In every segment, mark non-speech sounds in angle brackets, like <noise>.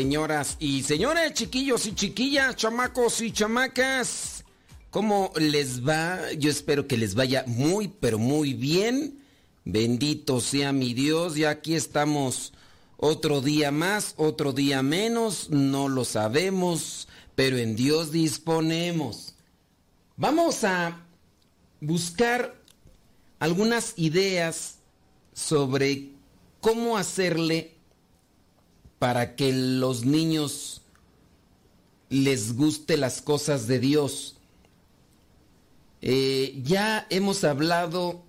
Señoras y señores, chiquillos y chiquillas, chamacos y chamacas, ¿cómo les va? Yo espero que les vaya muy, pero muy bien. Bendito sea mi Dios, y aquí estamos otro día más, otro día menos, no lo sabemos, pero en Dios disponemos. Vamos a buscar algunas ideas sobre cómo hacerle para que los niños les guste las cosas de Dios. Eh, ya hemos hablado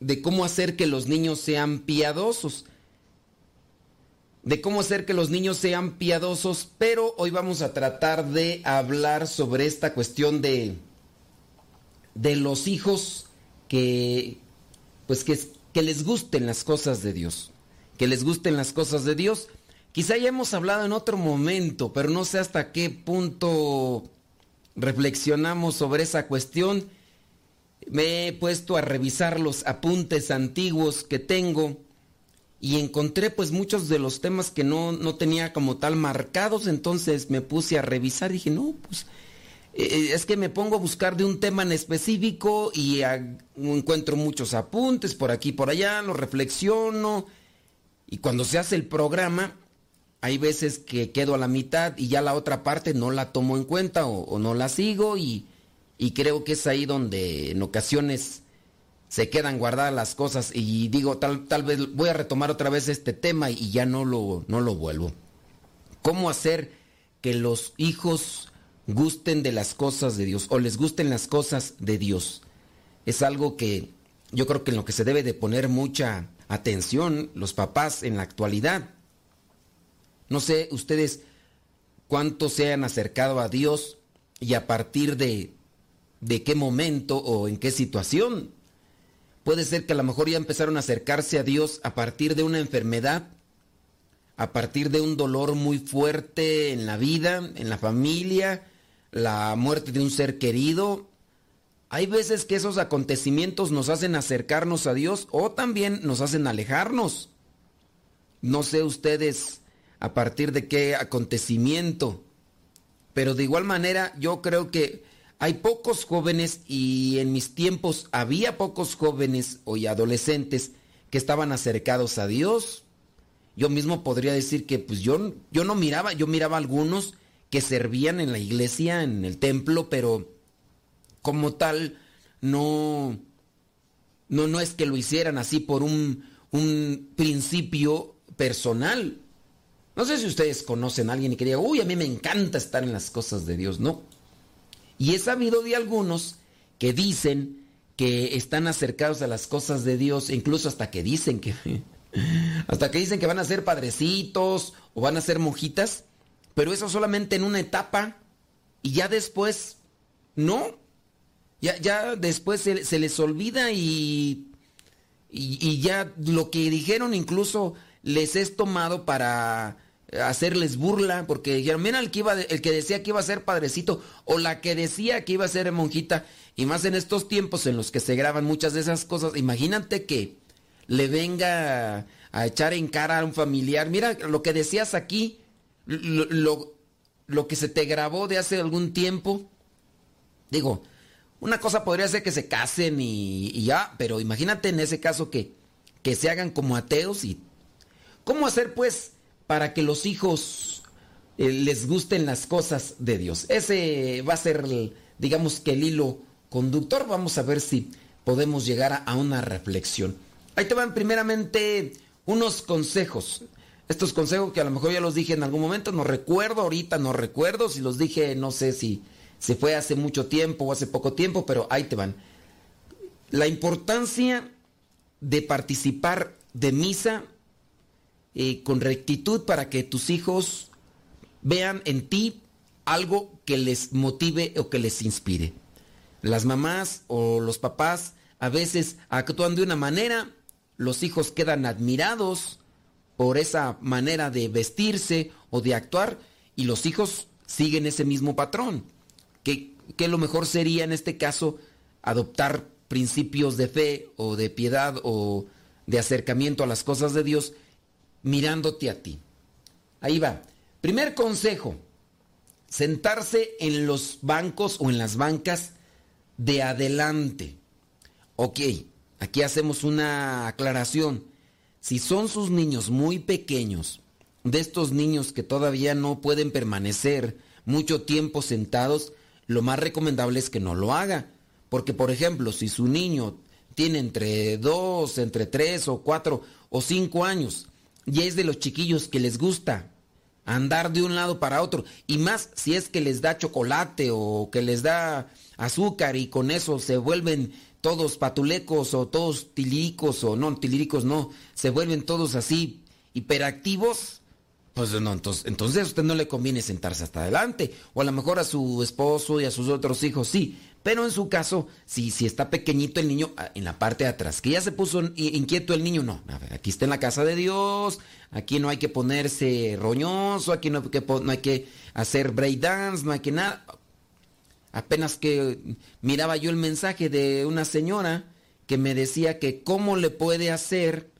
de cómo hacer que los niños sean piadosos, de cómo hacer que los niños sean piadosos, pero hoy vamos a tratar de hablar sobre esta cuestión de, de los hijos que, pues que, que les gusten las cosas de Dios, que les gusten las cosas de Dios. Quizá ya hemos hablado en otro momento, pero no sé hasta qué punto reflexionamos sobre esa cuestión. Me he puesto a revisar los apuntes antiguos que tengo y encontré pues muchos de los temas que no, no tenía como tal marcados, entonces me puse a revisar y dije, no, pues eh, es que me pongo a buscar de un tema en específico y encuentro muchos apuntes por aquí y por allá, los reflexiono y cuando se hace el programa hay veces que quedo a la mitad y ya la otra parte no la tomo en cuenta o, no la sigo y, creo que es ahí donde en ocasiones se quedan guardadas las cosas y digo, tal, tal vez voy a retomar otra vez este tema y ya no lo, no lo vuelvo. ¿Cómo hacer que los hijos gusten de las cosas de Dios o les gusten las cosas de Dios? Es algo que yo creo que en lo que se debe de poner mucha atención los papás en la actualidad no sé ustedes cuántos se han acercado a Dios y a partir de, de qué momento o en qué situación. Puede ser que a lo mejor ya empezaron a acercarse a Dios a partir de una enfermedad, a partir de un dolor muy fuerte en la vida, en la familia, la muerte de un ser querido. Hay veces que esos acontecimientos nos hacen acercarnos a Dios o también nos hacen alejarnos. No sé ustedes a partir de qué acontecimiento. Pero de igual manera yo creo que hay pocos jóvenes y en mis tiempos había pocos jóvenes o adolescentes que estaban acercados a Dios. Yo mismo podría decir que pues yo, yo no miraba, yo miraba a algunos que servían en la iglesia, en el templo, pero como tal no, no, no es que lo hicieran así por un, un principio personal. No sé si ustedes conocen a alguien y que diga, uy, a mí me encanta estar en las cosas de Dios. No. Y he sabido de algunos que dicen que están acercados a las cosas de Dios, incluso hasta que dicen que <laughs> hasta que dicen que van a ser padrecitos o van a ser monjitas, pero eso solamente en una etapa y ya después no. Ya, ya después se, les olvida y, y, y ya lo que dijeron incluso les es tomado para hacerles burla, porque dijeron, mira el que, iba, el que decía que iba a ser padrecito, o la que decía que iba a ser monjita, y más en estos tiempos en los que se graban muchas de esas cosas, imagínate que le venga a echar en cara a un familiar, mira lo que decías aquí, lo, lo, que se te grabó de hace algún tiempo, digo, una cosa podría ser que se casen y, y ya, pero imagínate en ese caso que, que se hagan como ateos y ¿Cómo hacer pues para que los hijos eh, les gusten las cosas de Dios? Ese va a ser, digamos que el hilo conductor. Vamos a ver si podemos llegar a una reflexión. Ahí te van primeramente unos consejos. Estos consejos que a lo mejor ya los dije en algún momento, no recuerdo ahorita, no recuerdo si los dije, no sé si se fue hace mucho tiempo o hace poco tiempo, pero ahí te van. La importancia de participar de misa eh, con rectitud para que tus hijos vean en ti algo que les motive o que les inspire. Las mamás o los papás a veces actúan de una manera, los hijos quedan admirados por esa manera de vestirse o de actuar y los hijos siguen ese mismo patrón. Que, que lo mejor sería en este caso adoptar principios de fe o de piedad o de acercamiento a las cosas de Dios mirándote a ti. Ahí va. Primer consejo, sentarse en los bancos o en las bancas de adelante. Ok, aquí hacemos una aclaración. Si son sus niños muy pequeños, de estos niños que todavía no pueden permanecer mucho tiempo sentados, lo más recomendable es que no lo haga. Porque, por ejemplo, si su niño tiene entre dos, entre tres o cuatro o cinco años y es de los chiquillos que les gusta andar de un lado para otro. Y más si es que les da chocolate o que les da azúcar y con eso se vuelven todos patulecos o todos tilíricos o no, tilíricos no, se vuelven todos así hiperactivos, pues no, entonces, entonces a usted no le conviene sentarse hasta adelante. O a lo mejor a su esposo y a sus otros hijos sí. Pero en su caso, si, está pequeñito el niño, ah, en la parte de atrás, que ya se puso inquieto el niño, no. Aquí está en la casa de Dios, aquí no hay que ponerse roñoso, aquí no hay que, no hay que hacer breakdance, no hay que nada. Apenas que miraba yo el mensaje de una señora que me decía que cómo le puede hacer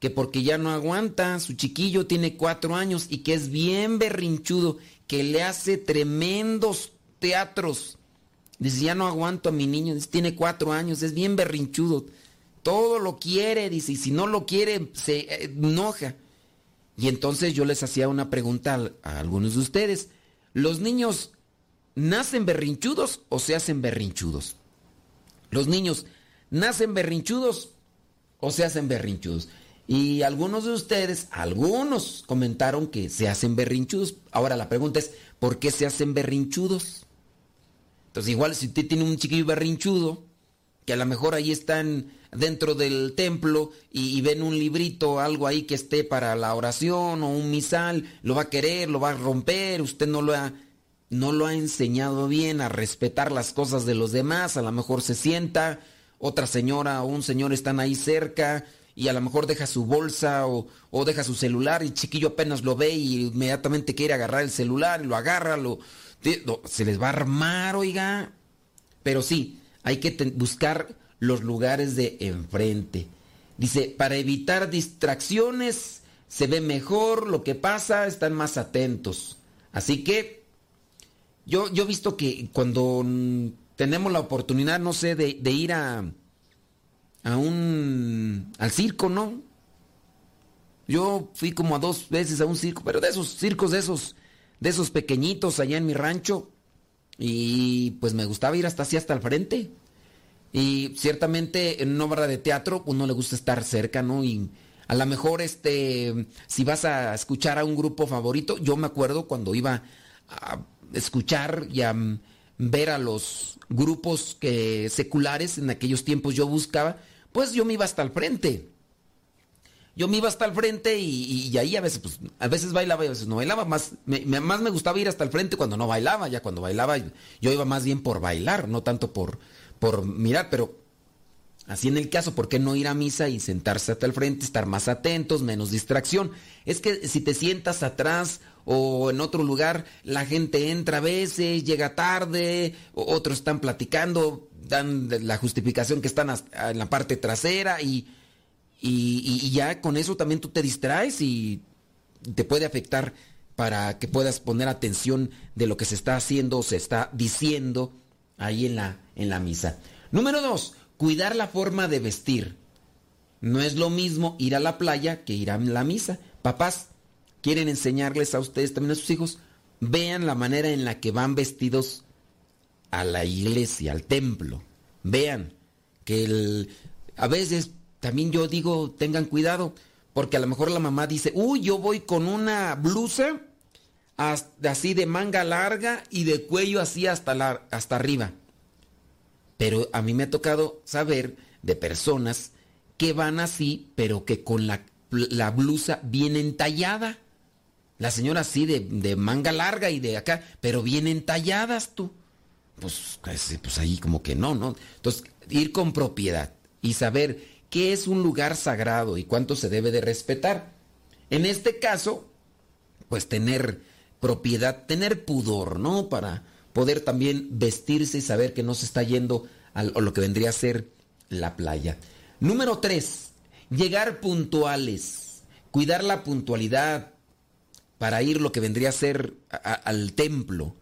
que porque ya no aguanta, su chiquillo tiene cuatro años y que es bien berrinchudo, que le hace tremendos teatros. Dice, ya no aguanto a mi niño, dice, tiene cuatro años, es bien berrinchudo, todo lo quiere, dice, y si no lo quiere, se eh, enoja. Y entonces yo les hacía una pregunta a, algunos de ustedes, ¿los niños nacen berrinchudos o se hacen berrinchudos? ¿Los niños nacen berrinchudos o se hacen berrinchudos? Y algunos de ustedes, algunos comentaron que se hacen berrinchudos. Ahora la pregunta es, ¿por qué se hacen berrinchudos? Entonces igual si usted tiene un chiquillo berrinchudo, que a lo mejor ahí están dentro del templo y, ven un librito, algo ahí que esté para la oración o un misal, lo va a querer, lo va a romper, usted no lo ha, no lo ha enseñado bien a respetar las cosas de los demás, a lo mejor se sienta, otra señora o un señor están ahí cerca, y a lo mejor deja su bolsa o, deja su celular y chiquillo apenas lo ve y inmediatamente quiere agarrar el celular lo agarra, lo, se les va a armar, oiga. Pero sí, hay que buscar los lugares de enfrente. Dice, para evitar distracciones, se ve mejor lo que pasa, están más atentos. Así que yo, yo he visto que cuando tenemos la oportunidad, no sé, de ir a, a un al circo, ¿no? Yo fui como a dos veces a un circo, pero de esos circos de esos de esos pequeñitos allá en mi rancho y pues me gustaba ir hasta así hasta el frente. Y ciertamente en una obra de teatro uno le gusta estar cerca, ¿no? Y a lo mejor este si vas a escuchar a un grupo favorito, yo me acuerdo cuando iba a escuchar y a ver a los grupos que seculares en aquellos tiempos yo buscaba, pues yo me iba hasta el frente. Yo me iba hasta el frente y, ahí a veces, pues, a veces bailaba y a veces no bailaba. Más me, más me gustaba ir hasta el frente cuando no bailaba. Ya cuando bailaba, yo iba más bien por bailar, no tanto por, por mirar, pero así en el caso, ¿por qué no ir a misa y sentarse hasta el frente, estar más atentos, menos distracción? Es que si te sientas atrás o en otro lugar, la gente entra a veces, llega tarde, otros están platicando, dan la justificación que están en la parte trasera y, y, ya con eso también tú te distraes y te puede afectar para que puedas poner atención de lo que se está haciendo o se está diciendo ahí en la, en la misa. Número dos, cuidar la forma de vestir. No es lo mismo ir a la playa que ir a la misa. Papás, quieren enseñarles a ustedes también a sus hijos, vean la manera en la que van vestidos a la iglesia, al templo. Vean que el, a veces también yo digo, tengan cuidado, porque a lo mejor la mamá dice, uy, yo voy con una blusa así de manga larga y de cuello así hasta, hasta arriba. Pero a mí me ha tocado saber de personas que van así, pero que con la, la blusa bien entallada. La señora así de, de, manga larga y de acá, pero bien entalladas tú pues, pues ahí como que no, ¿no? Entonces, ir con propiedad y saber qué es un lugar sagrado y cuánto se debe de respetar. En este caso, pues tener propiedad, tener pudor, ¿no? Para poder también vestirse y saber que no se está yendo a lo que vendría a ser la playa. Número tres, llegar puntuales, cuidar la puntualidad. Para ir lo que vendría a ser al templo.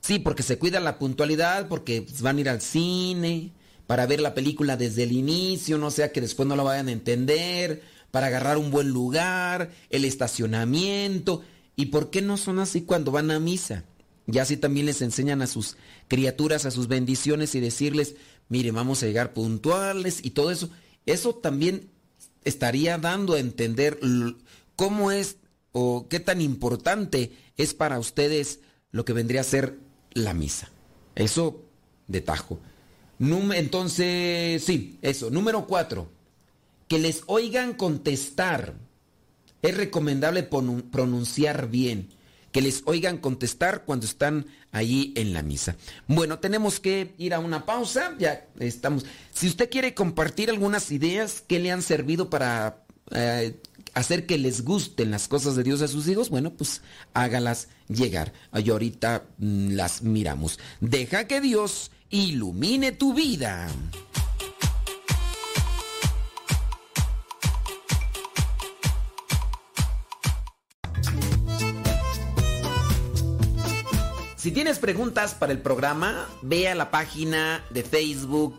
Sí, porque se cuida la puntualidad, porque van a ir al cine, para ver la película desde el inicio, no sea que después no la vayan a entender, para agarrar un buen lugar, el estacionamiento. ¿Y por qué no son así cuando van a misa? Y así también les enseñan a sus criaturas, a sus bendiciones y decirles, mire, vamos a llegar puntuales y todo eso. Eso también estaría dando a entender cómo es o qué tan importante es para ustedes lo que vendría a ser la misa. Eso de tajo. Entonces, sí, eso. Número cuatro, que les oigan contestar. Es recomendable pronunciar bien. Que les oigan contestar cuando están allí en la misa. Bueno, tenemos que ir a una pausa. Ya estamos. Si usted quiere compartir algunas ideas que le han servido para eh, hacer que les gusten las cosas de Dios a sus hijos, bueno, pues hágalas llegar. Y ahorita mm, las miramos. Deja que Dios ilumine tu vida. Si tienes preguntas para el programa, ve a la página de Facebook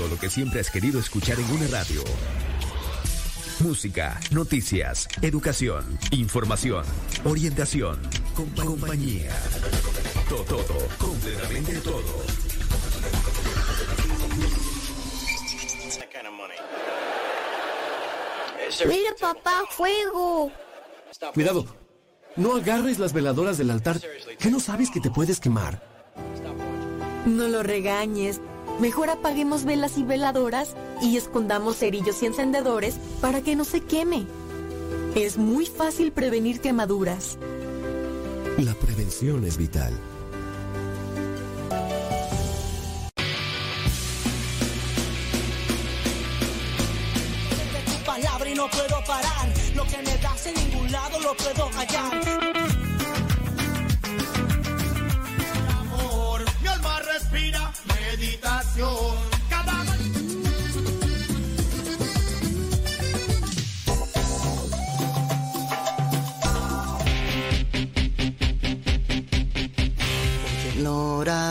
Todo, lo que siempre has querido escuchar en una radio música, noticias, educación, información, orientación, compañía. Todo, todo, completamente todo. Mira papá, fuego. Cuidado, no agarres las veladoras del altar, que no sabes que te puedes quemar. No lo regañes. Mejor apaguemos velas y veladoras y escondamos cerillos y encendedores para que no se queme. Es muy fácil prevenir quemaduras. La prevención es vital. palabra y no puedo parar. Lo que me das en ningún lado lo puedo hallar.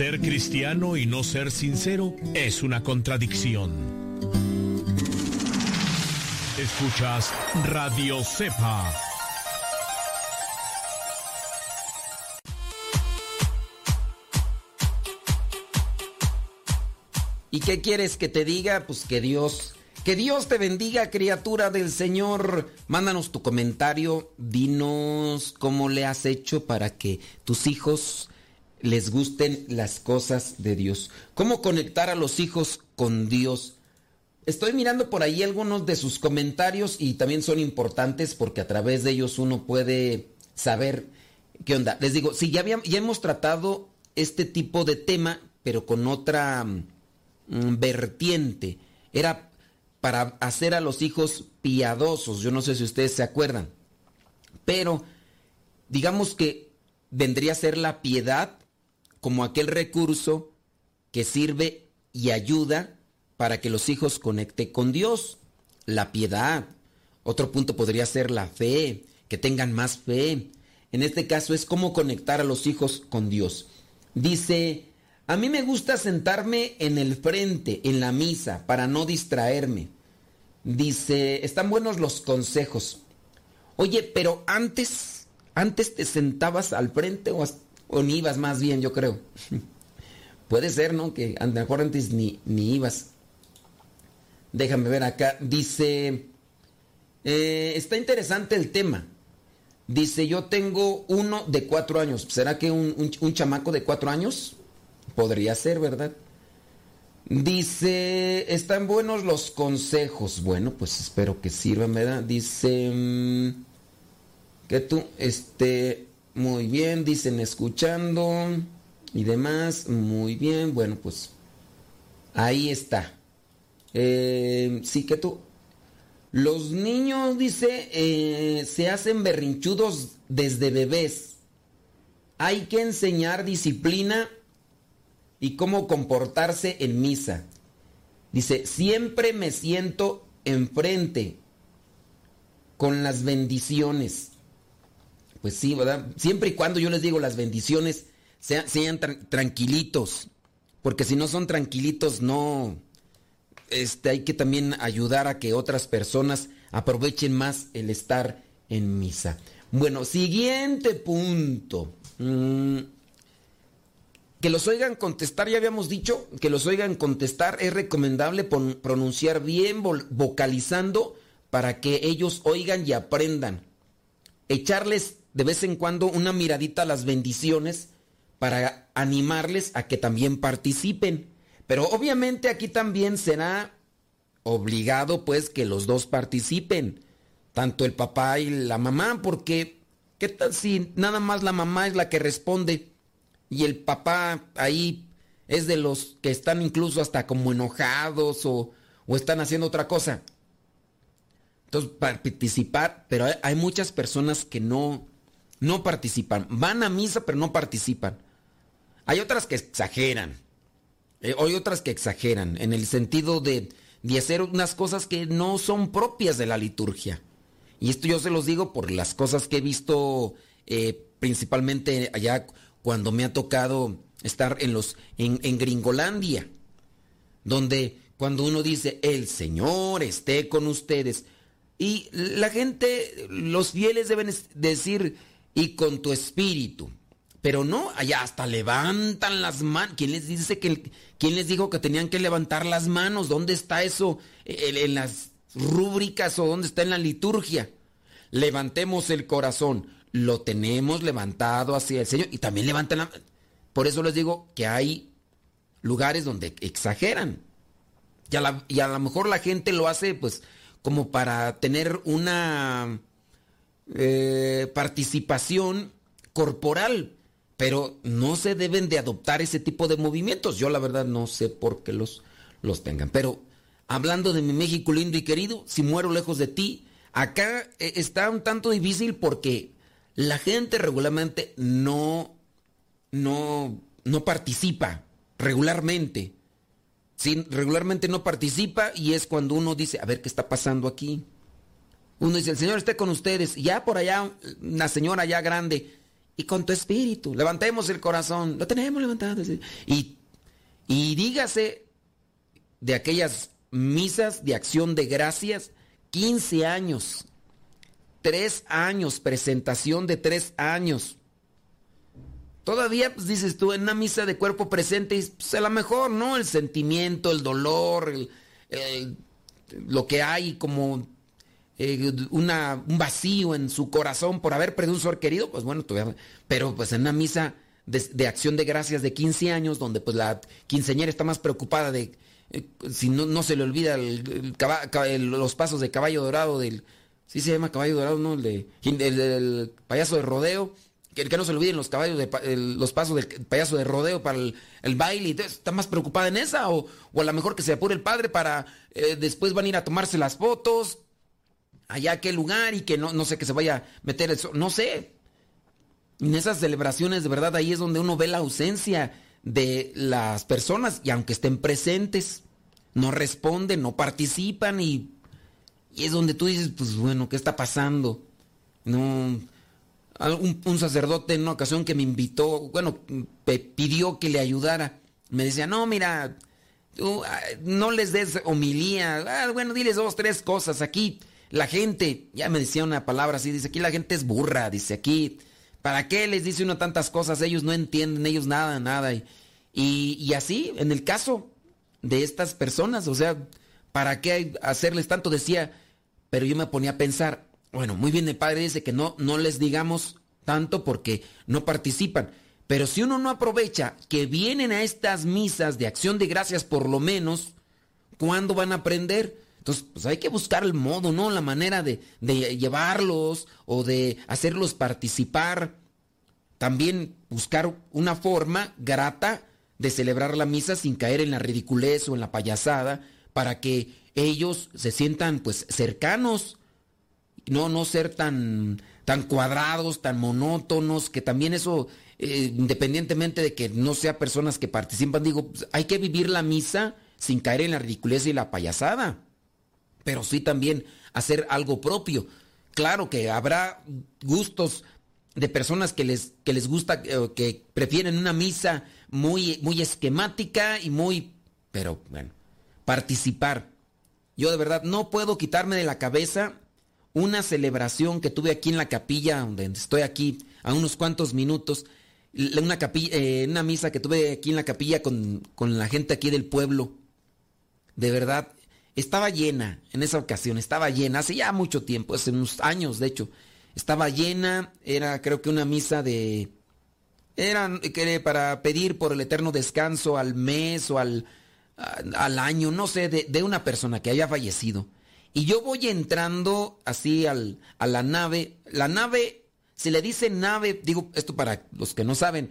Ser cristiano y no ser sincero es una contradicción. Escuchas Radio Cepa. ¿Y qué quieres que te diga? Pues que Dios, que Dios te bendiga, criatura del Señor. Mándanos tu comentario, dinos cómo le has hecho para que tus hijos les gusten las cosas de Dios. ¿Cómo conectar a los hijos con Dios? Estoy mirando por ahí algunos de sus comentarios y también son importantes porque a través de ellos uno puede saber qué onda. Les digo, sí, ya, hemos tratado este tipo de tema, pero con otra mm, vertiente. Era para hacer a los hijos piadosos. Yo no sé si ustedes se acuerdan. Pero digamos que vendría a ser la piedad como aquel recurso que sirve y ayuda para que los hijos conecten con Dios. La piedad. Otro punto podría ser la fe, que tengan más fe. En este caso es cómo conectar a los hijos con Dios. Dice, a mí me gusta sentarme en el frente, en la misa, para no distraerme. Dice, están buenos los consejos. Oye, pero antes, antes te sentabas al frente o, o ni ibas más bien, yo creo. <laughs> Puede ser, ¿no? Que a lo ni, ni ibas. Déjame ver acá. Dice, eh, está interesante el tema. Dice, yo tengo uno de cuatro años. ¿Será que un, un- un chamaco de cuatro años? Podría ser, ¿verdad? Dice, están buenos los consejos. Bueno, pues espero que sirvan, ¿verdad? Dice, mm, que tú, este, muy bien, dicen escuchando y demás, muy bien, bueno, pues ahí está. Eh, sí que tú, los niños, dice, eh, se hacen berrinchudos desde bebés. Hay que enseñar disciplina y cómo comportarse en misa. Dice, siempre me siento enfrente con las bendiciones. Pues sí, ¿verdad? Siempre y cuando yo les digo las bendiciones sean, sean tran- tranquilitos. Porque si no son tranquilitos, no. Este, hay que también ayudar a que otras personas aprovechen más el estar en misa. Bueno, siguiente punto. Mm, que los oigan contestar, ya habíamos dicho, que los oigan contestar es recomendable pronunciar bien, vocalizando, para que ellos oigan y aprendan. Echarles de vez en cuando una miradita a las bendiciones para animarles a que también participen. Pero obviamente aquí también será obligado pues que los dos participen, tanto el papá y la mamá, porque ¿qué tal si nada más la mamá es la que responde y el papá ahí es de los que están incluso hasta como enojados o, o están haciendo otra cosa? Entonces, participar, pero hay, hay muchas personas que no, no participan. Van a misa, pero no participan. Hay otras que exageran. Eh, hay otras que exageran en el sentido de, de hacer unas cosas que no son propias de la liturgia. Y esto yo se los digo por las cosas que he visto eh, principalmente allá cuando me ha tocado estar en los en, en Gringolandia, donde cuando uno dice el Señor esté con ustedes y la gente, los fieles deben decir y con tu espíritu. Pero no, allá hasta levantan las manos. ¿Quién les dice que quién les dijo que tenían que levantar las manos? ¿Dónde está eso en, en las rúbricas o dónde está en la liturgia? Levantemos el corazón. Lo tenemos levantado hacia el Señor y también levantan la Por eso les digo que hay lugares donde exageran. Y a lo mejor la gente lo hace pues como para tener una eh, participación corporal, pero no se deben de adoptar ese tipo de movimientos. Yo la verdad no sé por qué los, los tengan. Pero hablando de mi México lindo y querido, si muero lejos de ti, acá eh, está un tanto difícil porque la gente regularmente no, no, no participa regularmente. Regularmente no participa y es cuando uno dice, a ver qué está pasando aquí. Uno dice, el Señor esté con ustedes. Ya por allá, una señora ya grande. Y con tu espíritu, levantemos el corazón. Lo tenemos levantado. Y, y dígase de aquellas misas de acción de gracias, 15 años, 3 años, presentación de 3 años. Todavía, pues dices tú, en una misa de cuerpo presente, pues a lo mejor, ¿no? El sentimiento, el dolor, el- lo que hay como eh, un vacío en su corazón por haber perdido un ser querido, pues bueno, todavía, pero pues en una misa de, acción de gracias de 15 años, donde pues la quinceañera está más preocupada de eh, si no, no se le olvida los pasos de caballo dorado del... Sí se llama caballo dorado, ¿no? El, de, el payaso de rodeo. Que, que no se olviden los caballos de los pasos del payaso de rodeo para el, baile. Entonces, ¿Está más preocupada en esa? O, o a lo mejor que se apure el padre para... eh, después van a ir a tomarse las fotos allá a aquel lugar y que no, no sé que se vaya a meter el sol, no sé. En esas celebraciones de verdad ahí es donde uno ve la ausencia de las personas y aunque estén presentes, no responden, no participan y, y es donde tú dices, pues bueno, ¿qué está pasando? No, un sacerdote en una ocasión que me invitó, bueno, me pidió que le ayudara, me decía, no, mira, tú, ah, no les des homilía, ah, bueno, diles dos, tres cosas aquí. La gente, ya me decía una palabra así, dice, aquí la gente es burra, dice, aquí, ¿para qué les dice uno tantas cosas? Ellos no entienden, ellos nada, nada. Y, Y, y así, en el caso de estas personas, o sea, ¿para qué hacerles tanto? Decía, pero yo me ponía a pensar, bueno, muy bien, el padre dice que no, no les digamos tanto porque no participan. Pero si uno no aprovecha que vienen a estas misas de acción de gracias por lo menos, ¿cuándo van a aprender? Entonces, pues hay que buscar el modo, ¿no? La manera de, de llevarlos o de hacerlos participar. También buscar una forma grata de celebrar la misa sin caer en la ridiculez o en la payasada para que ellos se sientan pues cercanos, no, no ser tan, tan cuadrados, tan monótonos, que también eso, eh, independientemente de que no sea personas que participan, digo, pues, hay que vivir la misa sin caer en la ridiculez y la payasada, pero sí también hacer algo propio. Claro que habrá gustos de personas que les, que les gusta, eh, que prefieren una misa muy, muy esquemática y muy, pero bueno, participar. Yo de verdad no puedo quitarme de la cabeza una celebración que tuve aquí en la capilla, donde estoy aquí a unos cuantos minutos, una, eh, una misa que tuve aquí en la capilla con, con la gente aquí del pueblo. De verdad, estaba llena en esa ocasión, estaba llena, hace ya mucho tiempo, hace unos años de hecho, estaba llena, era creo que una misa de... Era para pedir por el eterno descanso al mes o al, al año, no sé, de, de, una persona que haya fallecido. Y yo voy entrando así al, a la nave. La nave, se le dice nave, digo esto para los que no saben,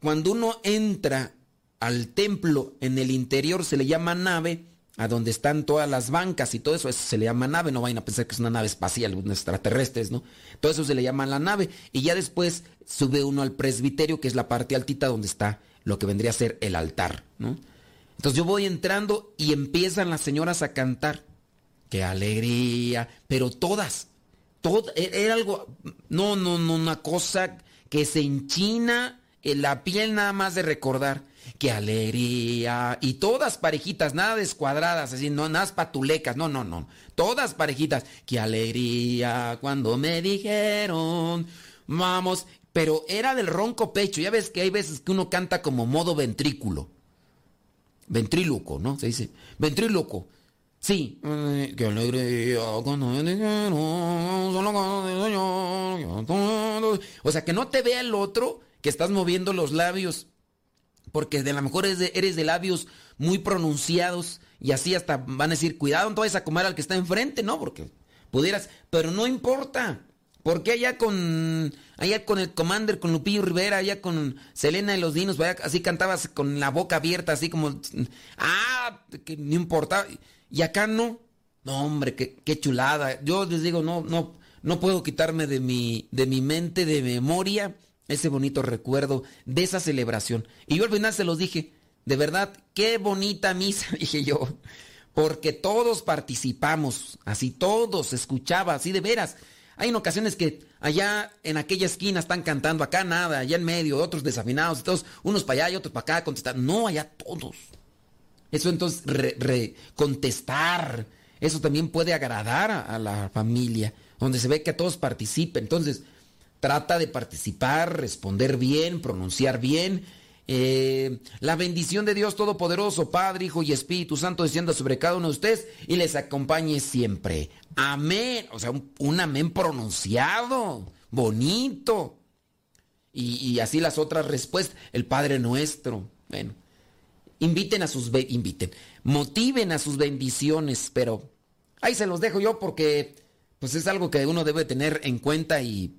cuando uno entra al templo en el interior se le llama nave, a donde están todas las bancas y todo eso, eso se le llama nave, no vayan a pensar que es una nave espacial, unos extraterrestres, ¿no? Todo eso se le llama la nave. Y ya después sube uno al presbiterio, que es la parte altita donde está lo que vendría a ser el altar, ¿no? Entonces yo voy entrando y empiezan las señoras a cantar. ¡Qué alegría! Pero todas, todo, era algo, no, no, no, una cosa que se enchina en la piel nada más de recordar. ¡Qué alegría! Y todas parejitas, nada descuadradas, así, no, nada patulecas, no, no, no. Todas parejitas. ¡Qué alegría! Cuando me dijeron, vamos. Pero era del ronco pecho. Ya ves que hay veces que uno canta como modo ventrículo ventríloco, ¿no? Se dice ventríloco. Sí. Qué alegría O sea, que no te vea el otro que estás moviendo los labios. Porque de lo mejor eres de, labios muy pronunciados y así hasta van a decir, cuidado, no vayas a comer al que está enfrente, ¿no? Porque pudieras, pero no importa. Porque allá con allá con el Commander, con Lupillo Rivera, allá con Selena y los Dinos, así cantabas con la boca abierta, así como, ah, que no importaba. Y acá no. No, hombre, qué, qué, chulada. Yo les digo, no, no, no puedo quitarme de mi, de mi mente, de memoria, ese bonito recuerdo de esa celebración. Y yo al final se los dije, de verdad, qué bonita misa, <laughs> dije yo. Porque todos participamos, así todos, escuchaba, así de veras. Hay en ocasiones que allá en aquella esquina están cantando, acá nada, allá en medio, otros desafinados, todos, unos para allá y otros para acá, contestar. No, allá todos. Eso entonces, re, contestar, eso también puede agradar a, a la familia, donde se ve que todos participen. Entonces, trata de participar, responder bien, pronunciar bien eh, la bendición de Dios Todopoderoso, Padre, Hijo y Espíritu Santo descienda sobre cada uno de ustedes y les acompañe siempre. Amén. O sea, un, amén pronunciado, bonito. Y, así las otras respuestas. El Padre Nuestro. Bueno, inviten a sus, inviten, motiven a sus bendiciones, pero ahí se los dejo yo porque pues es algo que uno debe tener en cuenta y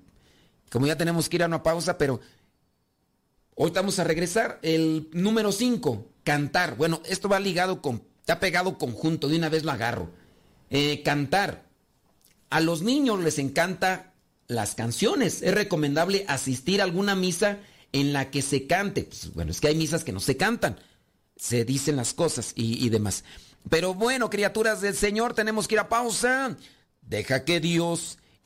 como ya tenemos que ir a una pausa, pero Hoy vamos a regresar. El número 5, cantar. Bueno, esto va ligado con, está pegado conjunto, de una vez lo agarro. Eh, cantar. A los niños les encanta las canciones. Es recomendable asistir a alguna misa en la que se cante. Pues, bueno, es que hay misas que no se cantan. Se dicen las cosas y, y demás. Pero bueno, criaturas del Señor, tenemos que ir a pausa. Deja que Dios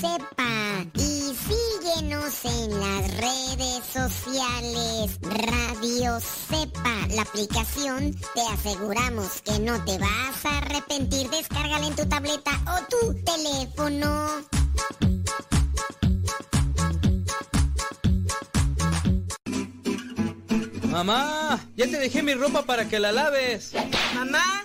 Cepa y síguenos en las redes sociales. Radio Cepa, la aplicación, te aseguramos que no te vas a arrepentir. Descárgala en tu tableta o tu teléfono. Mamá, ya te dejé mi ropa para que la laves. Mamá,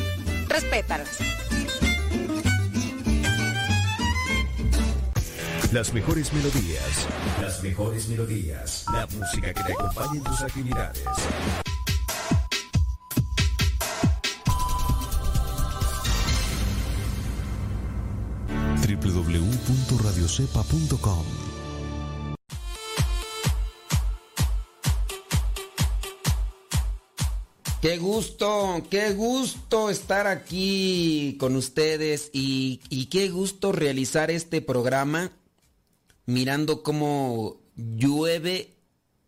Respétalas. Las mejores melodías. Las mejores melodías. La música que te acompañe en tus actividades. www.radiocepa.com Qué gusto, qué gusto estar aquí con ustedes y, y, qué gusto realizar este programa mirando cómo llueve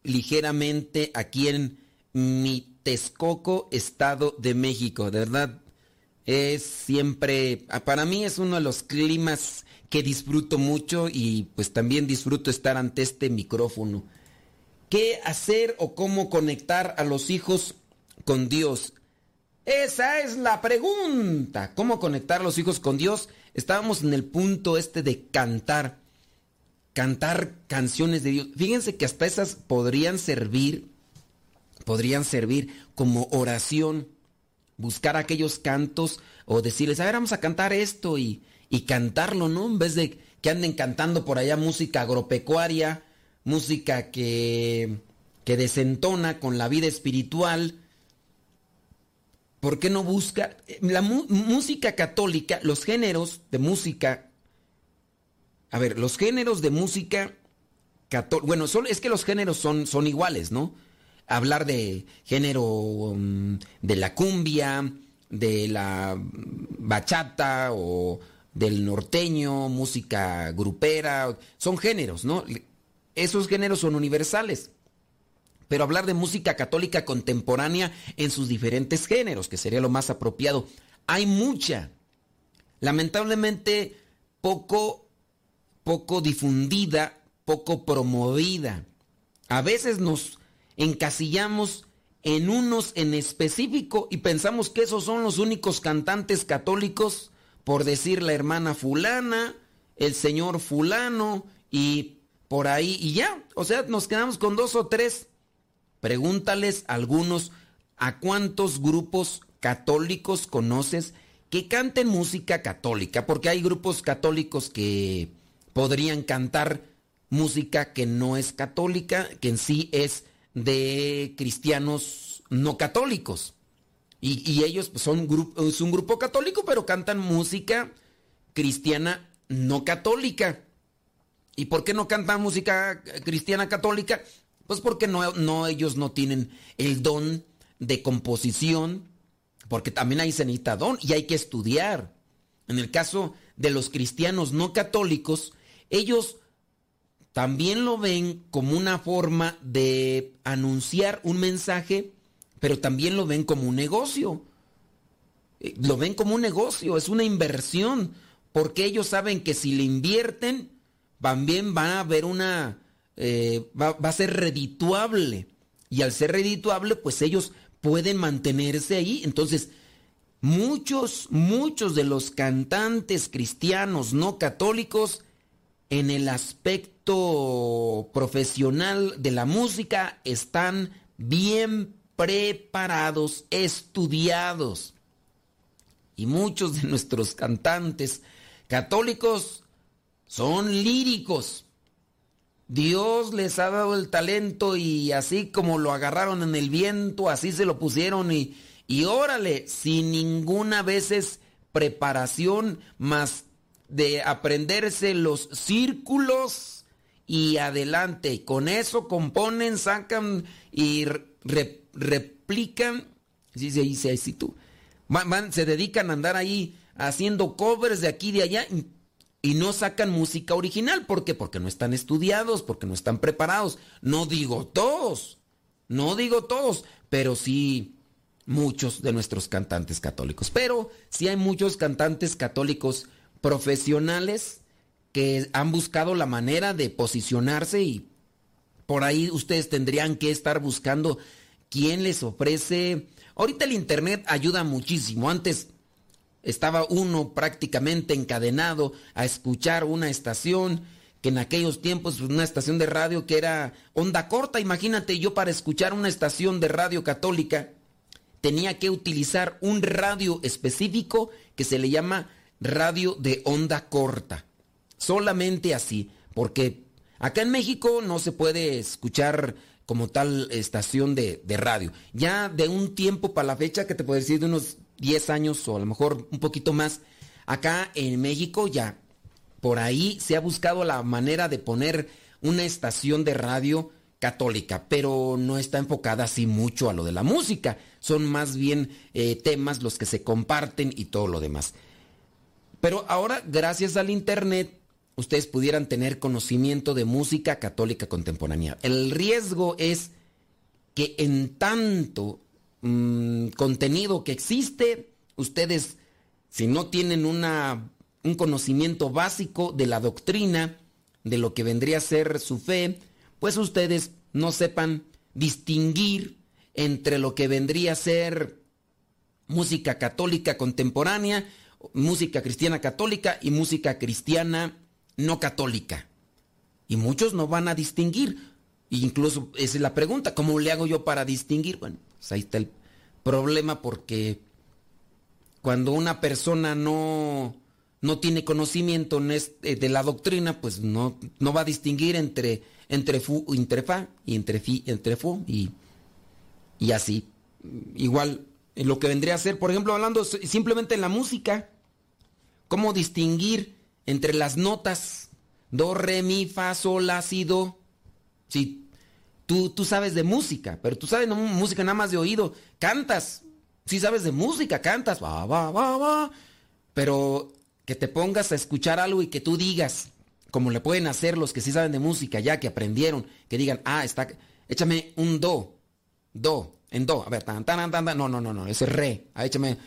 ligeramente aquí en mi Texcoco, Estado de México. De verdad, es siempre, para mí es uno de los climas que disfruto mucho y pues también disfruto estar ante este micrófono. ¿Qué hacer o cómo conectar a los hijos con Dios? Esa es la pregunta. ¿Cómo conectar a los hijos con Dios? Estábamos en el punto este de cantar. Cantar canciones de Dios. Fíjense que hasta esas podrían servir, podrían servir como oración. Buscar aquellos cantos o decirles, a ver, vamos a cantar esto y, y cantarlo, ¿no? En vez de que anden cantando por allá música agropecuaria, música que, que desentona con la vida espiritual. ¿Por qué no busca la música católica, los géneros de música? A ver, los géneros de música católica, bueno, es que los géneros son, son iguales, ¿no? Hablar de género um, de la cumbia, de la bachata o del norteño, música grupera, son géneros, ¿no? Esos géneros son universales. Pero hablar de música católica contemporánea en sus diferentes géneros, que sería lo más apropiado. Hay mucha. Lamentablemente poco poco difundida, poco promovida. A veces nos encasillamos en unos en específico y pensamos que esos son los únicos cantantes católicos, por decir la hermana fulana, el señor fulano y por ahí y ya. O sea, nos quedamos con dos o tres. Pregúntales a algunos a cuántos grupos católicos conoces que canten música católica, porque hay grupos católicos que podrían cantar música que no es católica, que en sí es de cristianos no católicos. Y, ellos son un grupo católico, pero cantan música cristiana no católica. ¿Y por qué no cantan música cristiana católica? Pues porque no, no, ellos no tienen el don de composición, porque también hay se necesita don y hay que estudiar. En el caso de los cristianos no católicos, ellos también lo ven como una forma de anunciar un mensaje, pero también lo ven como un negocio. Eh, lo ven como un negocio, es una inversión, porque ellos saben que si le invierten, también van a ver una, eh, va, va, a ser redituable. Y al ser redituable, pues ellos pueden mantenerse ahí. Entonces, muchos, muchos de los cantantes cristianos no católicos en el aspecto profesional de la música están bien preparados, estudiados. Y muchos de nuestros cantantes católicos son líricos. Dios les ha dado el talento y así como lo agarraron en el viento, así se lo pusieron y, y órale, sin ninguna veces preparación más de aprenderse los círculos y adelante. Con eso componen, sacan y re- replican. Si se dice así tú. Se dedican a andar ahí haciendo covers de aquí y de allá y, no sacan música original. ¿Por qué? Porque no están estudiados, porque no están preparados. No digo todos, no digo todos, pero sí muchos de nuestros cantantes católicos. Pero sí hay muchos cantantes católicos profesionales que han buscado la manera de posicionarse y por ahí ustedes tendrían que estar buscando quién les ofrece. Ahorita el internet ayuda muchísimo. Antes estaba uno prácticamente encadenado a escuchar una estación que en aquellos tiempos pues, una estación de radio que era onda corta, imagínate yo para escuchar una estación de radio católica tenía que utilizar un radio específico que se le llama radio de onda corta. Solamente así, porque acá en México no se puede escuchar como tal estación de, de radio. Ya de un tiempo para la fecha, que te puedo decir de unos 10 años o a lo mejor un poquito más, acá en México ya por ahí se ha buscado la manera de poner una estación de radio católica, pero no está enfocada así mucho a lo de la música. Son más bien eh, temas los que se comparten y todo lo demás. Pero ahora, gracias al Internet, ustedes pudieran tener conocimiento de música católica contemporánea. El riesgo es que en tanto mm, contenido que existe, ustedes, si no tienen una, un conocimiento básico de la doctrina, de lo que vendría a ser su fe, pues ustedes no sepan distinguir entre lo que vendría a ser música católica contemporánea, música cristiana católica y música cristiana no católica. Y muchos no van a distinguir. Incluso esa es la pregunta, ¿cómo le hago yo para distinguir? Bueno, pues ahí está el problema porque cuando una persona no, no tiene conocimiento de la doctrina, pues no, no va a distinguir entre, entre, fu, entre fa y entre, fi, entre fu y, y así. Igual, lo que vendría a ser, por ejemplo, hablando simplemente en la música, cómo distinguir entre las notas do, re, mi, fa, sol, la, si, do. Si tú, tú sabes de música, pero tú sabes música nada más de oído, cantas, si sabes de música, cantas, va, va, va, va, pero que te pongas a escuchar algo y que tú digas, como le pueden hacer los que sí saben de música, ya que aprendieron, que digan, ah, está, échame un do, do, en do, a ver, tan, tan, tan, tan, no, no, no, no, ese es re, ah, échame,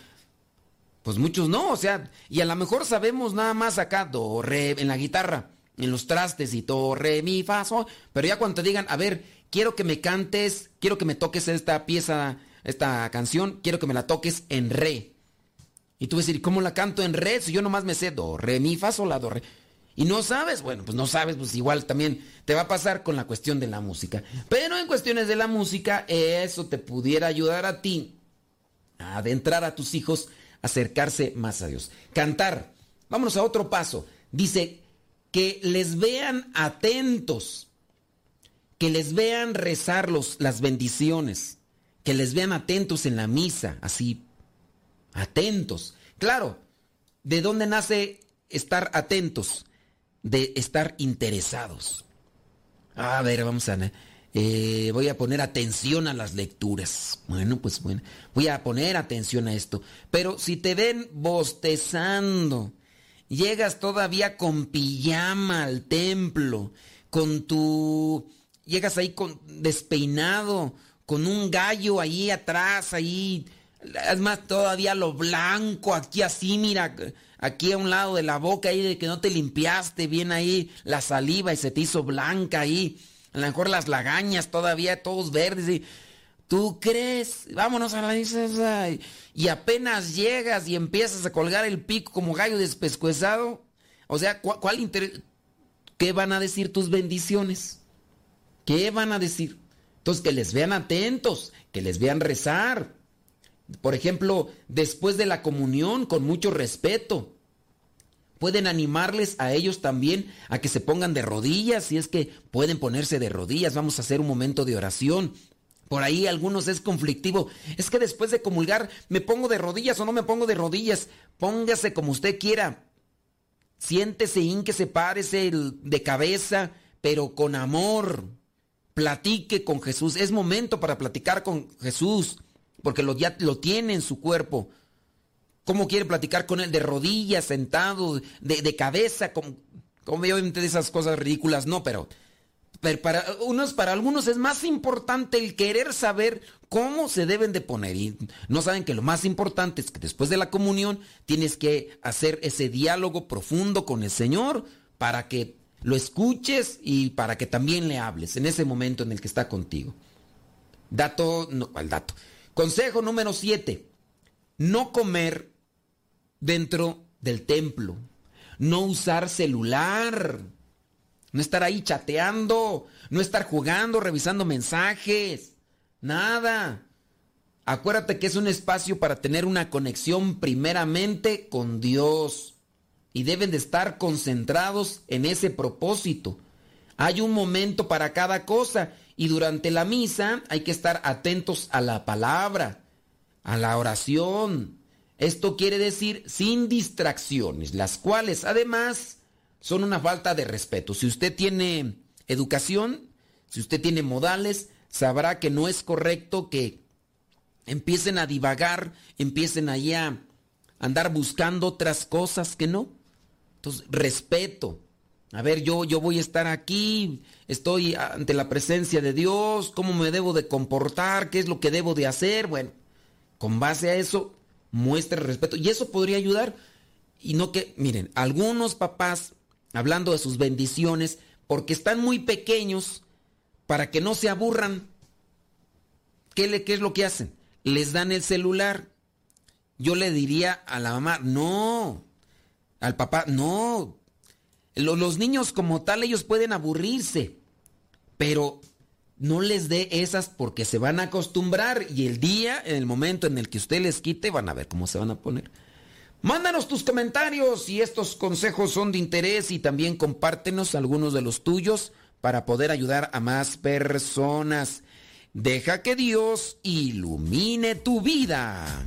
pues muchos no, o sea, y a lo mejor sabemos nada más acá, do, re, en la guitarra, en los trastes y do, re, mi, fa, sol, pero ya cuando te digan, a ver, quiero que me cantes, quiero que me toques esta pieza, esta canción, quiero que me la toques en re. Y tú vas a decir, ¿cómo la canto en re? Si yo nomás me sé do, re, mi, fa, sol, la, do, re. Y no sabes, bueno, pues no sabes, pues igual también te va a pasar con la cuestión de la música. Pero en cuestiones de la música, eso te pudiera ayudar a ti a adentrar a tus hijos, acercarse más a Dios. Cantar. Vámonos a otro paso. Dice, que les vean atentos, que les vean rezar los, las bendiciones, que les vean atentos en la misa, así, atentos. Claro, ¿de dónde nace estar atentos? De estar interesados. A ver, vamos a... Eh, voy a poner atención a las lecturas. Bueno, pues bueno, voy a poner atención a esto. Pero si te ven bostezando, llegas todavía con pijama al templo, con tu... Llegas ahí con despeinado, con un gallo ahí atrás, ahí... Es más, todavía lo blanco, aquí así, mira, aquí a un lado de la boca, ahí de que no te limpiaste bien ahí la saliva y se te hizo blanca ahí. A lo mejor las lagañas todavía, todos verdes. Y ¿Tú crees? Vámonos a la misa. Y apenas llegas y empiezas a colgar el pico como gallo despescuezado. O sea, ¿cuál, cuál interés? ¿Qué van a decir tus bendiciones? ¿Qué van a decir? Entonces, que les vean atentos, que les vean rezar. Por ejemplo, después de la comunión, con mucho respeto. Pueden animarles a ellos también a que se pongan de rodillas, si es que pueden ponerse de rodillas. Vamos a hacer un momento de oración. Por ahí algunos es conflictivo. Es que después de comulgar, ¿me pongo de rodillas o no me pongo de rodillas? Póngase como usted quiera. Siéntese, ínquese, párese de cabeza, pero con amor. Platique con Jesús. Es momento para platicar con Jesús, porque lo, ya lo tiene en su cuerpo. ¿Cómo quiere platicar con él? De rodillas, sentado, de, cabeza, como, como obviamente de esas cosas ridículas, no, pero, pero para unos, para algunos es más importante el querer saber cómo se deben de poner. Y no saben que lo más importante es que después de la comunión tienes que hacer ese diálogo profundo con el Señor para que lo escuches y para que también le hables en ese momento en el que está contigo. Dato, no, al dato. Consejo número 7. No comer dentro del templo. No usar celular. No estar ahí chateando. No estar jugando, revisando mensajes. Nada. Acuérdate que es un espacio para tener una conexión primeramente con Dios. Y deben de estar concentrados en ese propósito. Hay un momento para cada cosa y durante la misa hay que estar atentos a la palabra, a la oración, esto quiere decir sin distracciones, las cuales además son una falta de respeto. Si usted tiene educación, si usted tiene modales, sabrá que no es correcto que empiecen a divagar, empiecen allá a andar buscando otras cosas que no. Entonces, respeto. A ver, yo, yo voy a estar aquí, estoy ante la presencia de Dios, cómo me debo de comportar, qué es lo que debo de hacer. Bueno, con base a eso, muestre respeto. Y eso podría ayudar. Y no que, miren, algunos papás, hablando de sus bendiciones, porque están muy pequeños, para que no se aburran, ¿qué, le, qué es lo que hacen? Les dan el celular. Yo le diría a la mamá, no, al papá, no. Los niños como tal, ellos pueden aburrirse, pero no les dé esas porque se van a acostumbrar y el día, en el momento en el que usted les quite, van a ver cómo se van a poner. Mándanos tus comentarios si estos consejos son de interés y también compártenos algunos de los tuyos para poder ayudar a más personas. Deja que Dios ilumine tu vida.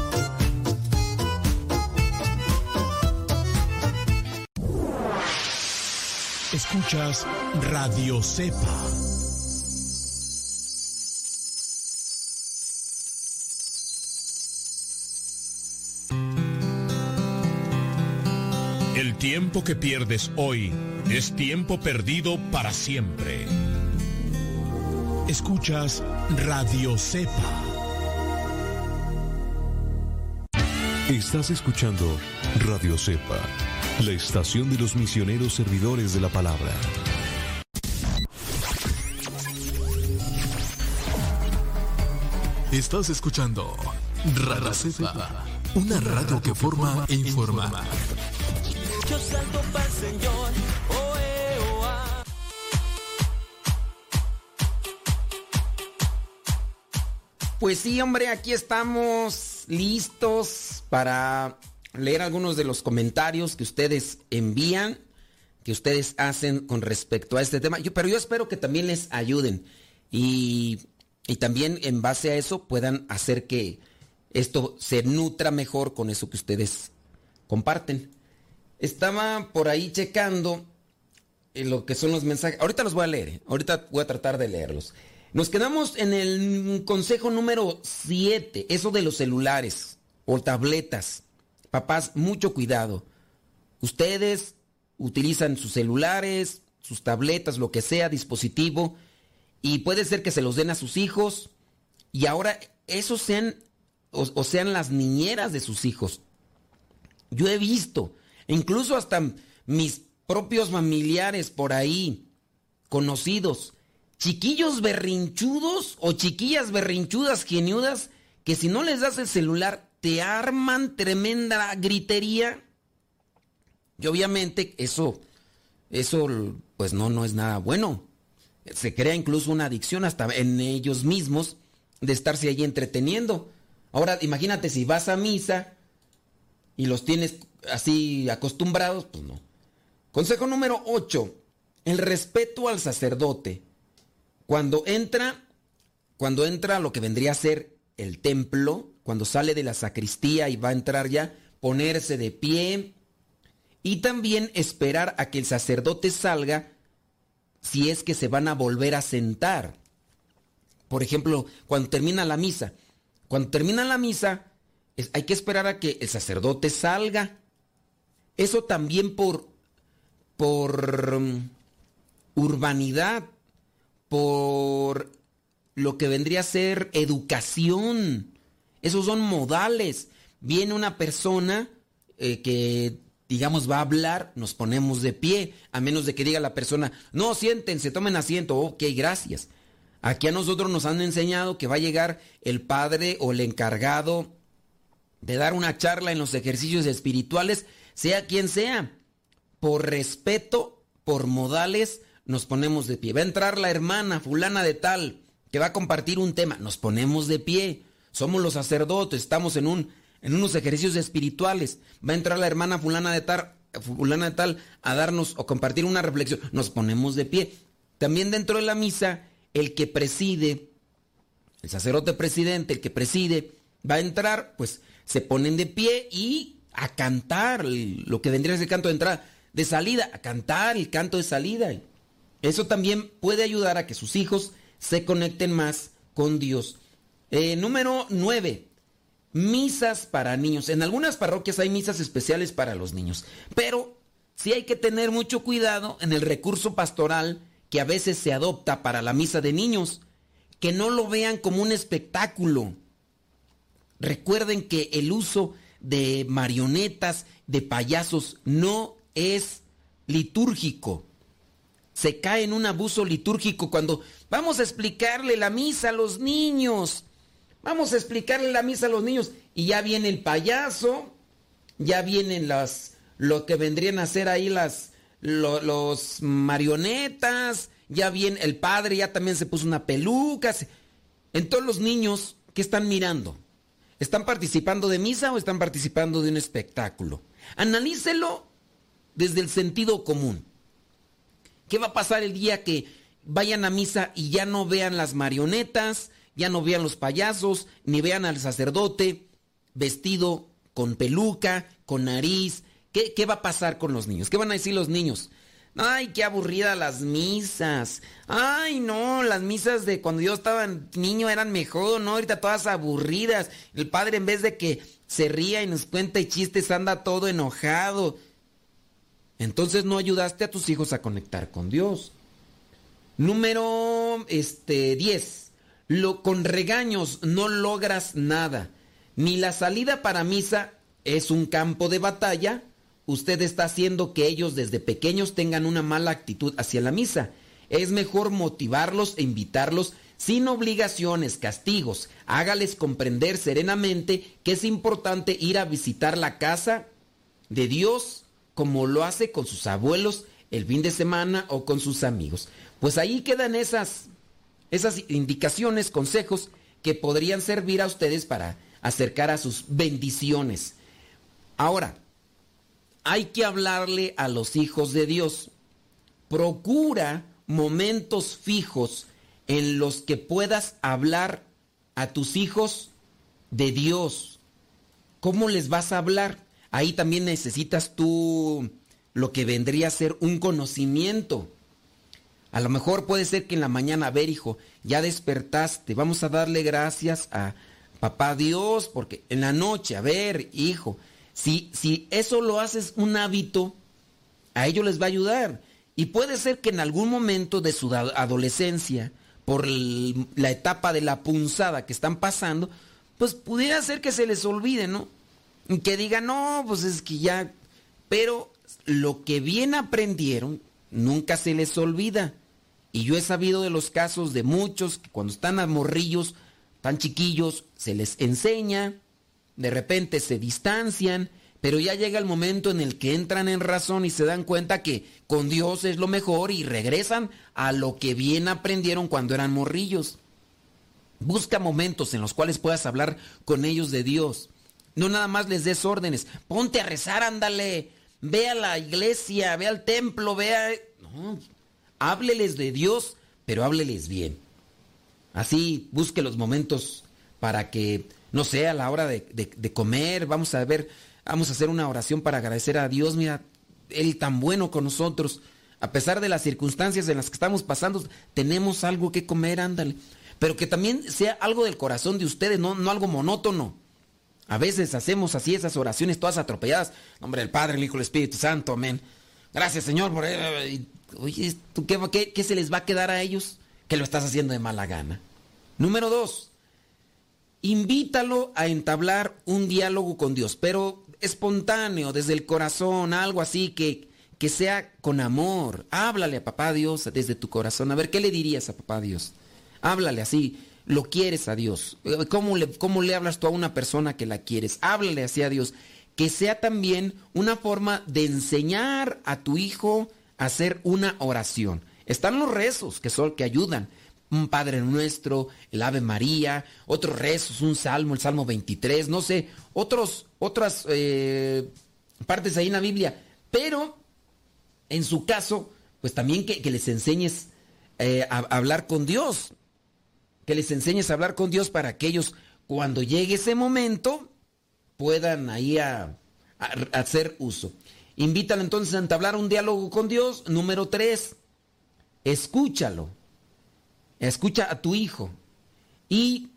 Escuchas Radio Cepa. El tiempo que pierdes hoy es tiempo perdido para siempre. Escuchas Radio Cepa. Estás escuchando Radio Cepa, la estación de los misioneros servidores de la palabra. Estás escuchando Radio Cepa, una radio que forma e informa. Yo salto para el Señor. Pues sí, hombre, aquí estamos listos para leer algunos de los comentarios que ustedes envían, que ustedes hacen con respecto a este tema. Pero yo espero que también les ayuden y, y también en base a eso puedan hacer que esto se nutra mejor con eso que ustedes comparten. Estaba por ahí checando eh, lo que son los mensajes. Ahorita los voy a leer, ¿eh? ahorita voy a tratar de leerlos. Nos quedamos en el consejo número 7, eso de los celulares o tabletas. Papás, mucho cuidado. Ustedes utilizan sus celulares, sus tabletas, lo que sea, dispositivo, y puede ser que se los den a sus hijos, y ahora esos sean, o, sean las niñeras de sus hijos. Yo he visto, incluso hasta mis propios familiares por ahí, conocidos, chiquillos berrinchudos o chiquillas berrinchudas, geniudas, que si no les das el celular te arman tremenda gritería. Y obviamente eso, eso pues no, no es nada bueno. Se crea incluso una adicción hasta en ellos mismos de estarse allí entreteniendo. Ahora imagínate si vas a misa y los tienes así acostumbrados, pues no. Consejo número 8. El respeto al sacerdote. Cuando entra, cuando entra lo que vendría a ser el templo, cuando sale de la sacristía y va a entrar ya, ponerse de pie y también esperar a que el sacerdote salga si es que se van a volver a sentar. Por ejemplo, cuando termina la misa. Cuando termina la misa, hay que esperar a que el sacerdote salga. Eso también por, por um, urbanidad, por lo que vendría a ser educación. Esos son modales. Viene una persona eh, que, digamos, va a hablar, nos ponemos de pie, a menos de que diga la persona, no, siéntense, tomen asiento, ok, gracias. Aquí a nosotros nos han enseñado que va a llegar el padre o el encargado de dar una charla en los ejercicios espirituales, sea quien sea. Por respeto, por modales, nos ponemos de pie. Va a entrar la hermana fulana de tal que va a compartir un tema, nos ponemos de pie. Somos los sacerdotes, estamos en un en unos ejercicios espirituales. Va a entrar la hermana fulana de tal, fulana de tal a darnos o compartir una reflexión, nos ponemos de pie. También dentro de la misa, el que preside, el sacerdote presidente, el que preside, va a entrar, pues se ponen de pie y a cantar lo que vendría a ser el canto de entrada, de salida, a cantar el canto de salida. Eso también puede ayudar a que sus hijos se conecten más con Dios. Eh, número 9. Misas para niños. En algunas parroquias hay misas especiales para los niños, pero sí hay que tener mucho cuidado en el recurso pastoral que a veces se adopta para la misa de niños, que no lo vean como un espectáculo. Recuerden que el uso de marionetas, de payasos, no es litúrgico. Se cae en un abuso litúrgico cuando vamos a explicarle la misa a los niños. Vamos a explicarle la misa a los niños. Y ya viene el payaso, ya vienen las, lo que vendrían a ser ahí las, los marionetas, ya viene el padre, ya también se puso una peluca. En todos los niños, ¿qué están mirando? ¿Están participando de misa o están participando de un espectáculo? Analícelo desde el sentido común. ¿Qué va a pasar el día que vayan a misa y ya no vean las marionetas, ya no vean los payasos, ni vean al sacerdote vestido con peluca, con nariz? ¿Qué, qué va a pasar con los niños? ¿Qué van a decir los niños? Ay, qué aburrida las misas. Ay, no, las misas de cuando yo estaba niño eran mejor, ¿no? Ahorita todas aburridas. El padre en vez de que se ría y nos cuenta chistes anda todo enojado. Entonces no ayudaste a tus hijos a conectar con Dios. Número este 10. Lo, con regaños no logras nada. Ni la salida para misa es un campo de batalla, usted está haciendo que ellos desde pequeños tengan una mala actitud hacia la misa. Es mejor motivarlos e invitarlos sin obligaciones, castigos. Hágales comprender serenamente que es importante ir a visitar la casa de Dios como lo hace con sus abuelos el fin de semana o con sus amigos. Pues ahí quedan esas, esas indicaciones, consejos que podrían servir a ustedes para acercar a sus bendiciones. Ahora, hay que hablarle a los hijos de Dios. Procura momentos fijos en los que puedas hablar a tus hijos de Dios. ¿Cómo les vas a hablar? Ahí también necesitas tú lo que vendría a ser un conocimiento. A lo mejor puede ser que en la mañana, a ver hijo, ya despertaste, vamos a darle gracias a papá Dios, porque en la noche, a ver hijo, si, si eso lo haces un hábito, a ellos les va a ayudar. Y puede ser que en algún momento de su adolescencia, por la etapa de la punzada que están pasando, pues pudiera ser que se les olvide, ¿no? Que digan, no, pues es que ya... Pero lo que bien aprendieron, nunca se les olvida. Y yo he sabido de los casos de muchos que cuando están a morrillos, tan chiquillos, se les enseña, de repente se distancian, pero ya llega el momento en el que entran en razón y se dan cuenta que con Dios es lo mejor y regresan a lo que bien aprendieron cuando eran morrillos. Busca momentos en los cuales puedas hablar con ellos de Dios. No nada más les des órdenes. Ponte a rezar, ándale. Ve a la iglesia, ve al templo, ve a... No, hábleles de Dios, pero hábleles bien. Así busque los momentos para que, no sé, a la hora de, comer, vamos a ver, vamos a hacer una oración para agradecer a Dios, mira, Él tan bueno con nosotros. A pesar de las circunstancias en las que estamos pasando, tenemos algo que comer, ándale. Pero que también sea algo del corazón de ustedes, no, no algo monótono. A veces hacemos así esas oraciones todas atropelladas. Nombre del Padre, el Hijo, el Espíritu Santo, amén. Gracias, Señor, por... Oye, ¿qué, ¿qué, se les va a quedar a ellos? Que lo estás haciendo de mala gana. Número dos, invítalo a entablar un diálogo con Dios, pero espontáneo, desde el corazón, algo así que, que sea con amor. Háblale a papá Dios desde tu corazón. A ver, ¿qué le dirías a papá Dios? Háblale así. Lo quieres a Dios. ¿Cómo le, ¿Cómo le hablas tú a una persona que la quieres? Háblale así a Dios. Que sea también una forma de enseñar a tu hijo hacer una oración. Están los rezos que son que ayudan. Un Padre Nuestro, el Ave María, otros rezos, un salmo, el Salmo 23, no sé, otros, otras eh, partes ahí en la Biblia. Pero, en su caso, pues también que, les enseñes eh, a, hablar con Dios. Que les enseñes a hablar con Dios para que ellos, cuando llegue ese momento, puedan ahí a hacer uso. Invítalo entonces a entablar un diálogo con Dios. Número tres, escúchalo. Escucha a tu hijo. Y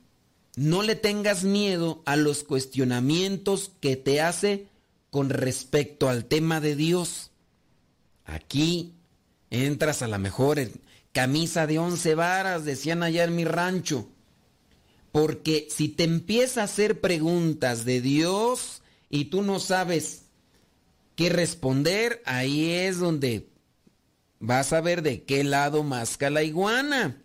no le tengas miedo a los cuestionamientos que te hace con respecto al tema de Dios. Aquí entras a la mejor en camisa de once varas, decían allá en mi rancho. Porque si te empieza a hacer preguntas de Dios y tú no sabes que responder, ahí es donde vas a ver de qué lado masca la iguana.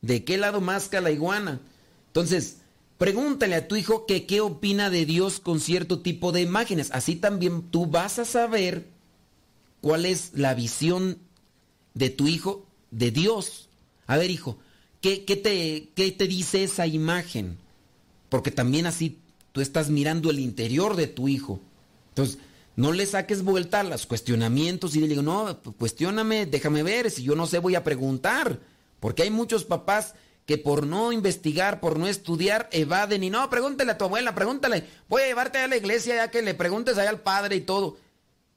¿De qué lado masca la iguana? Entonces, pregúntale a tu hijo que qué opina de Dios con cierto tipo de imágenes. Así también tú vas a saber cuál es la visión de tu hijo de Dios. A ver, hijo, ¿qué, qué te, qué te dice esa imagen? Porque también así tú estás mirando el interior de tu hijo. Entonces, no le saques vuelta a los cuestionamientos y le digo, no, cuestióname, déjame ver, si yo no sé voy a preguntar. Porque hay muchos papás que por no investigar, por no estudiar, evaden y no, pregúntale a tu abuela, pregúntale, voy a llevarte a la iglesia ya que le preguntes allá al padre y todo.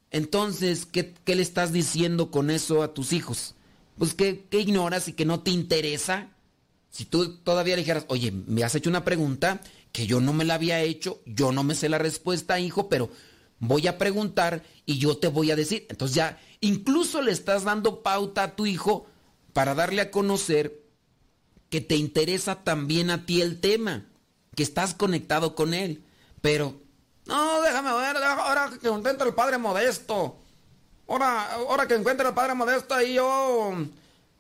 Entonces, ¿qué, le estás diciendo con eso a tus hijos? Pues que, que ignoras y que no te interesa. Si tú todavía le dijeras, oye, me has hecho una pregunta que yo no me la había hecho, yo no me sé la respuesta, hijo, pero voy a preguntar y yo te voy a decir. Entonces ya incluso le estás dando pauta a tu hijo para darle a conocer que te interesa también a ti el tema, que estás conectado con él. Pero, no, déjame ver, ahora que encuentre el Padre Modesto. Ahora, ahora que encuentre el Padre Modesto ahí yo...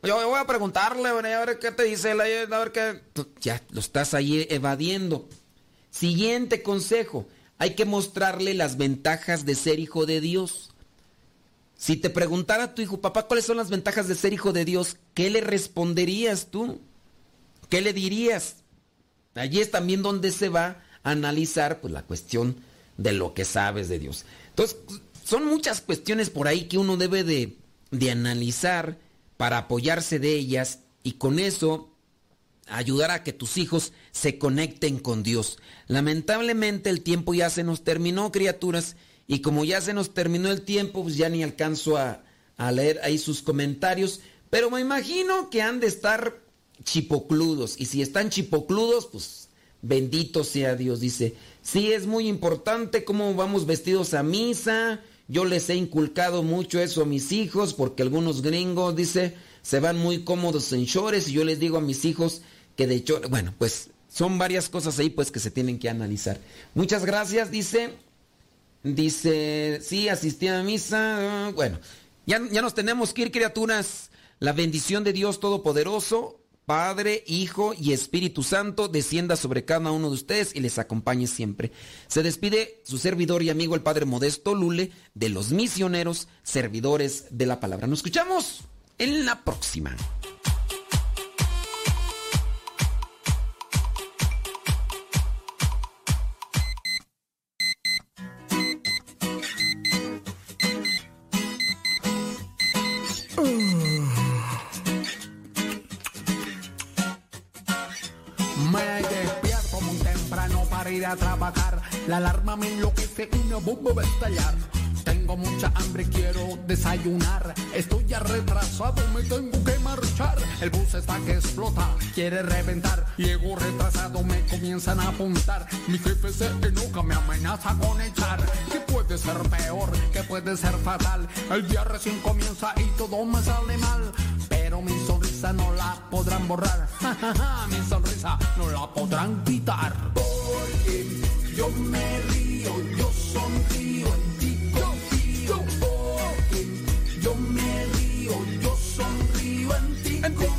Yo voy a preguntarle, a ver qué te dice, a ver qué... Ya, lo estás ahí evadiendo. Siguiente consejo hay que mostrarle las ventajas de ser hijo de Dios. Si te preguntara tu hijo, papá, ¿cuáles son las ventajas de ser hijo de Dios? ¿Qué le responderías tú? ¿Qué le dirías? Allí es también donde se va a analizar pues, la cuestión de lo que sabes de Dios. Entonces, son muchas cuestiones por ahí que uno debe de, de analizar para apoyarse de ellas y con eso ayudar a que tus hijos se conecten con Dios. Lamentablemente el tiempo ya se nos terminó, criaturas, Y como ya se nos terminó el tiempo, pues ya ni alcanzo a, a leer ahí sus comentarios. Pero me imagino que han de estar chipocludos. Y si están chipocludos, pues bendito sea Dios. Dice, sí es muy importante cómo vamos vestidos a misa. Yo les he inculcado mucho eso a mis hijos porque algunos gringos, dice, se van muy cómodos en shorts y yo les digo a mis hijos que de hecho, bueno, pues son varias cosas ahí pues que se tienen que analizar. Muchas gracias, dice. Dice, sí, asistí a misa. Bueno, ya, ya nos tenemos que ir, criaturas. La bendición de Dios Todopoderoso, Padre, Hijo y Espíritu Santo descienda sobre cada uno de ustedes y les acompañe siempre. Se despide su servidor y amigo el Padre Modesto Lule de los misioneros servidores de la palabra. Nos escuchamos en la próxima. A trabajar. La alarma me enloquece, una bomba va a estallar. Tengo mucha hambre, quiero desayunar. Estoy ya retrasado, me tengo que marchar. El bus está que explota, quiere reventar. Llego retrasado, me comienzan a apuntar. Mi jefe se enoja, me amenaza con echar. ¿Qué puede ser peor? ¿Qué puede ser fatal? El día recién comienza y todo me sale mal. Pero mi sonrisa no la podrán borrar. <laughs> mi sonrisa no la podrán quitar. Porque yo me río, yo sonrío en ti confío. Porque yo me río, yo sonrío en ti en ti confío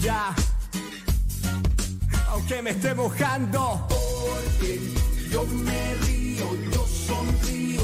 ya. Aunque me esté mojando. Porque yo me río, yo sonrío